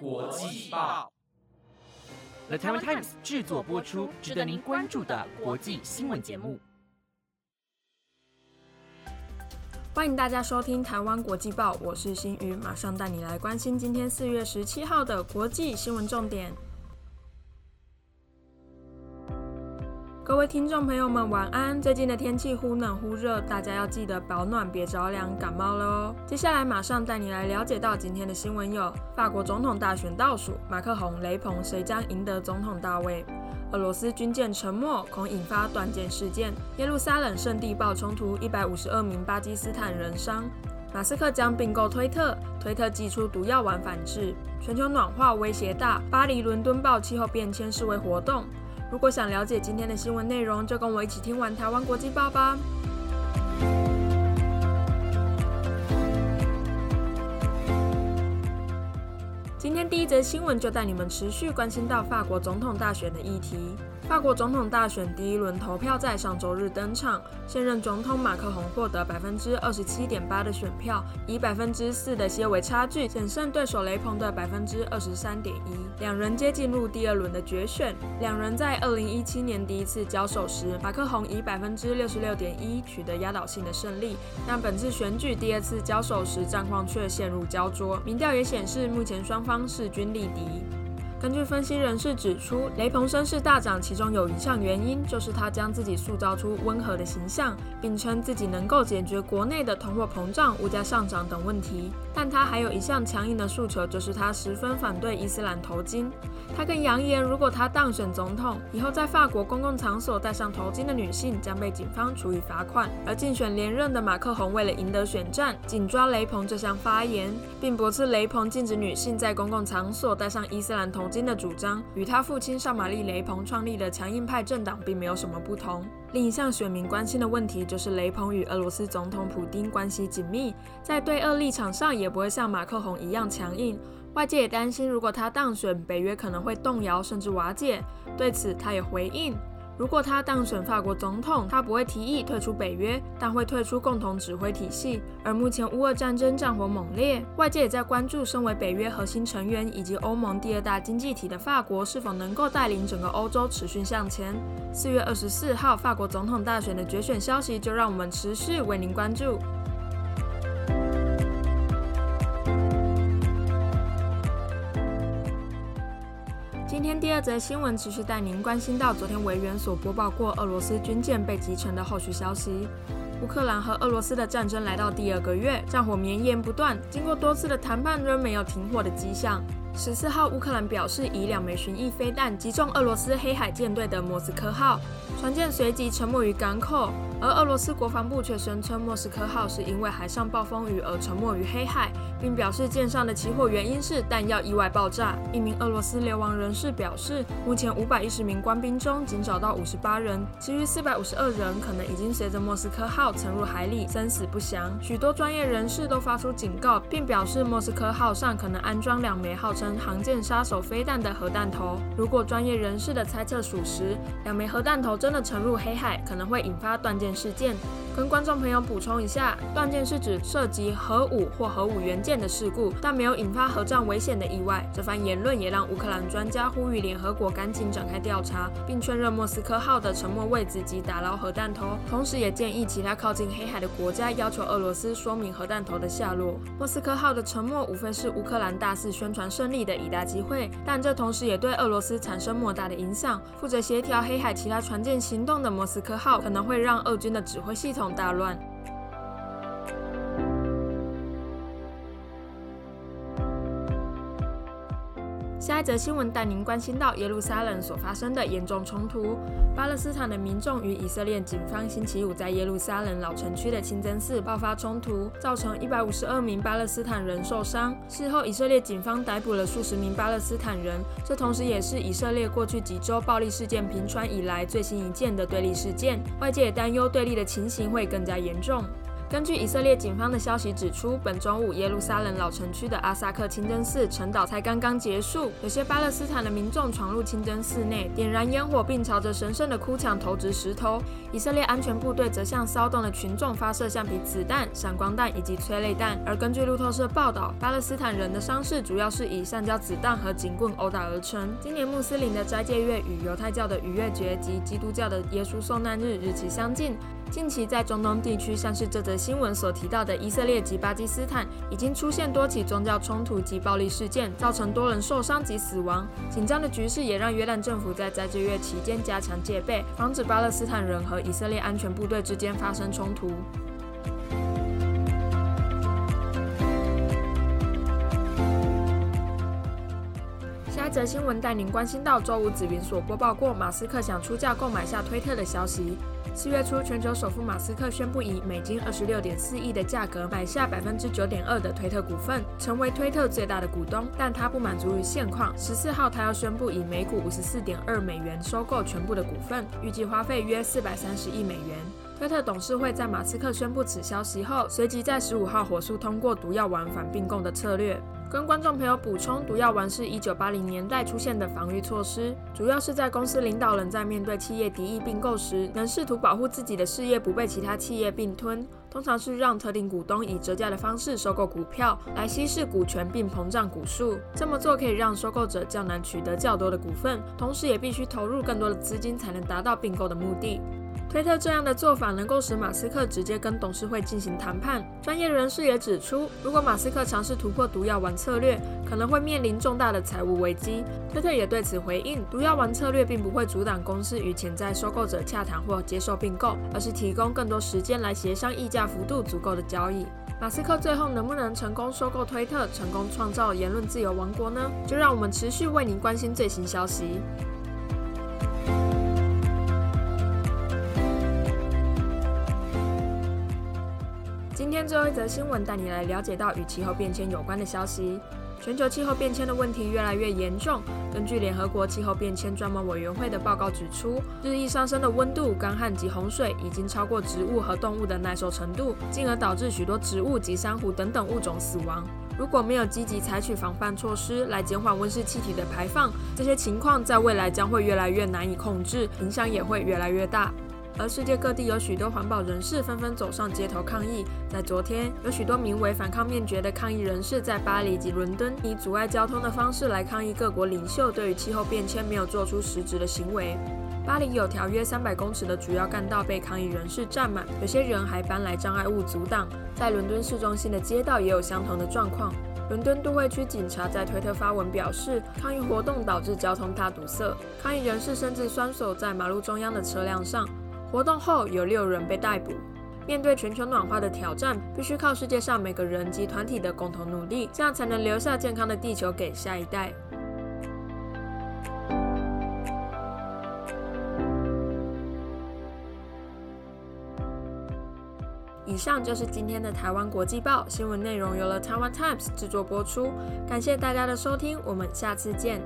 国际报，The Taiwan Times 制作播出，值得您关注的国际新闻节目。欢迎大家收听台湾国际报，我是新宇，马上带你来关心今天四月十七号的国际新闻重点。各位听众朋友们，晚安！最近的天气忽冷忽热，大家要记得保暖，别着凉感冒了哦。接下来马上带你来了解到今天的新闻有：法国总统大选倒数，马克宏、雷鹏谁将赢得总统大位？俄罗斯军舰沉没，恐引发断舰事件。耶路撒冷圣地爆冲突，一百五十二名巴基斯坦人伤。马斯克将并购推特，推特寄出毒药丸反制。全球暖化威胁大，巴黎、伦敦爆气候变迁示威活动。如果想了解今天的新闻内容，就跟我一起听完台湾国际报吧。今天第一则新闻就带你们持续关心到法国总统大选的议题。法国总统大选第一轮投票在上周日登场，现任总统马克宏获得百分之二十七点八的选票，以百分之四的些微差距险胜对手雷鹏的百分之二十三点一，两人皆进入第二轮的决选。两人在二零一七年第一次交手时，马克宏以百分之六十六点一取得压倒性的胜利，但本次选举第二次交手时战况却陷入焦灼，民调也显示目前双方势均力敌。根据分析人士指出，雷鹏声势大涨，其中有一项原因就是他将自己塑造出温和的形象，并称自己能够解决国内的通货膨胀、物价上涨等问题。但他还有一项强硬的诉求，就是他十分反对伊斯兰头巾。他更扬言，如果他当选总统，以后在法国公共场所戴上头巾的女性将被警方处以罚款。而竞选连任的马克宏为了赢得选战，紧抓雷鹏这项发言，并驳斥雷鹏禁止女性在公共场所戴上伊斯兰头。金的主张与他父亲上玛丽·雷鹏创立的强硬派政党并没有什么不同。另一项选民关心的问题就是雷鹏与俄罗斯总统普京关系紧密，在对俄立场上也不会像马克宏一样强硬。外界也担心，如果他当选，北约可能会动摇甚至瓦解。对此，他也回应。如果他当选法国总统，他不会提议退出北约，但会退出共同指挥体系。而目前乌俄战争战火猛烈，外界也在关注，身为北约核心成员以及欧盟第二大经济体的法国，是否能够带领整个欧洲持续向前。四月二十四号，法国总统大选的决选消息，就让我们持续为您关注。第二则新闻持续带您关心到昨天委员所播报过俄罗斯军舰被击沉的后续消息。乌克兰和俄罗斯的战争来到第二个月，战火绵延不断，经过多次的谈判仍没有停火的迹象。十四号，乌克兰表示以两枚巡弋飞弹击中俄罗斯黑海舰队的莫斯科号船舰，随即沉没于港口。而俄罗斯国防部却声称莫斯科号是因为海上暴风雨而沉没于黑海，并表示舰上的起火原因是弹药意外爆炸。一名俄罗斯流亡人士表示，目前五百一十名官兵中仅找到五十八人，其余四百五十二人可能已经随着莫斯科号沉入海里，生死不详。许多专业人士都发出警告，并表示莫斯科号上可能安装两枚号称航舰杀手飞弹的核弹头。如果专业人士的猜测属实，两枚核弹头真的沉入黑海，可能会引发断舰。事件，跟观众朋友补充一下，断舰是指涉及核武或核武元件的事故，但没有引发核战危险的意外。这番言论也让乌克兰专家呼吁联合国赶紧展开调查，并确认莫斯科号的沉没位置及打捞核弹头，同时也建议其他靠近黑海的国家要求俄罗斯说明核弹头的下落。莫斯科号的沉没无非是乌克兰大肆宣传胜利的一大机会，但这同时也对俄罗斯产生莫大的影响。负责协调黑海其他船舰行动的莫斯科号可能会让俄军的指挥系统大乱。下一则新闻带您关心到耶路撒冷所发生的严重冲突。巴勒斯坦的民众与以色列警方星期五在耶路撒冷老城区的清真寺爆发冲突，造成一百五十二名巴勒斯坦人受伤。事后，以色列警方逮捕了数十名巴勒斯坦人，这同时也是以色列过去几周暴力事件频传以来最新一件的对立事件。外界也担忧对立的情形会更加严重。根据以色列警方的消息指出，本周五耶路撒冷老城区的阿萨克清真寺晨祷才刚刚结束，有些巴勒斯坦的民众闯入清真寺内，点燃烟火，并朝着神圣的哭墙投掷石头。以色列安全部队则向骚动的群众发射橡皮子弹、闪光弹以及催泪弹。而根据路透社报道，巴勒斯坦人的伤势主要是以橡胶子弹和警棍殴打而成。今年穆斯林的斋戒月与犹太教的逾越节及基督教的耶稣受难日日期相近。近期在中东地区，像是这则新闻所提到的以色列及巴基斯坦，已经出现多起宗教冲突及暴力事件，造成多人受伤及死亡。紧张的局势也让约旦政府在斋戒月期间加强戒备，防止巴勒斯坦人和以色列安全部队之间发生冲突。下一则新闻带您关心到周五紫云所播报过，马斯克想出价购买下推特的消息。四月初，全球首富马斯克宣布以美金二十六点四亿的价格买下百分之九点二的推特股份，成为推特最大的股东。但他不满足于现况，十四号他要宣布以每股五十四点二美元收购全部的股份，预计花费约四百三十亿美元。推特董事会在马斯克宣布此消息后，随即在十五号火速通过毒药丸反并购的策略。跟观众朋友补充，毒药丸是一九八零年代出现的防御措施，主要是在公司领导人在面对企业敌意并购时，能试图保护自己的事业不被其他企业并吞。通常是让特定股东以折价的方式收购股票，来稀释股权并膨胀股数。这么做可以让收购者较难取得较多的股份，同时也必须投入更多的资金才能达到并购的目的。推特这样的做法能够使马斯克直接跟董事会进行谈判。专业人士也指出，如果马斯克尝试突破毒药丸策略，可能会面临重大的财务危机。推特也对此回应，毒药丸策略并不会阻挡公司与潜在收购者洽谈或接受并购，而是提供更多时间来协商溢价幅度足够的交易。马斯克最后能不能成功收购推特，成功创造言论自由王国呢？就让我们持续为您关心最新消息。最后一则新闻，带你来了解到与气候变迁有关的消息。全球气候变迁的问题越来越严重。根据联合国气候变迁专门委员会的报告指出，日益上升的温度、干旱及洪水已经超过植物和动物的耐受程度，进而导致许多植物及珊瑚等等物种死亡。如果没有积极采取防范措施来减缓温室气体的排放，这些情况在未来将会越来越难以控制，影响也会越来越大。而世界各地有许多环保人士纷纷走上街头抗议。在昨天，有许多名为“反抗灭绝”的抗议人士在巴黎及伦敦以阻碍交通的方式来抗议各国领袖对于气候变迁没有做出实质的行为。巴黎有条约三百公尺的主要干道被抗议人士占满，有些人还搬来障碍物阻挡。在伦敦市中心的街道也有相同的状况。伦敦都会区警察在推特发文表示，抗议活动导致交通大堵塞，抗议人士甚至拴手在马路中央的车辆上。活动后有六人被逮捕。面对全球暖化的挑战，必须靠世界上每个人及团体的共同努力，这样才能留下健康的地球给下一代。以上就是今天的台湾国际报新闻内容，由了台湾 Times 制作播出。感谢大家的收听，我们下次见。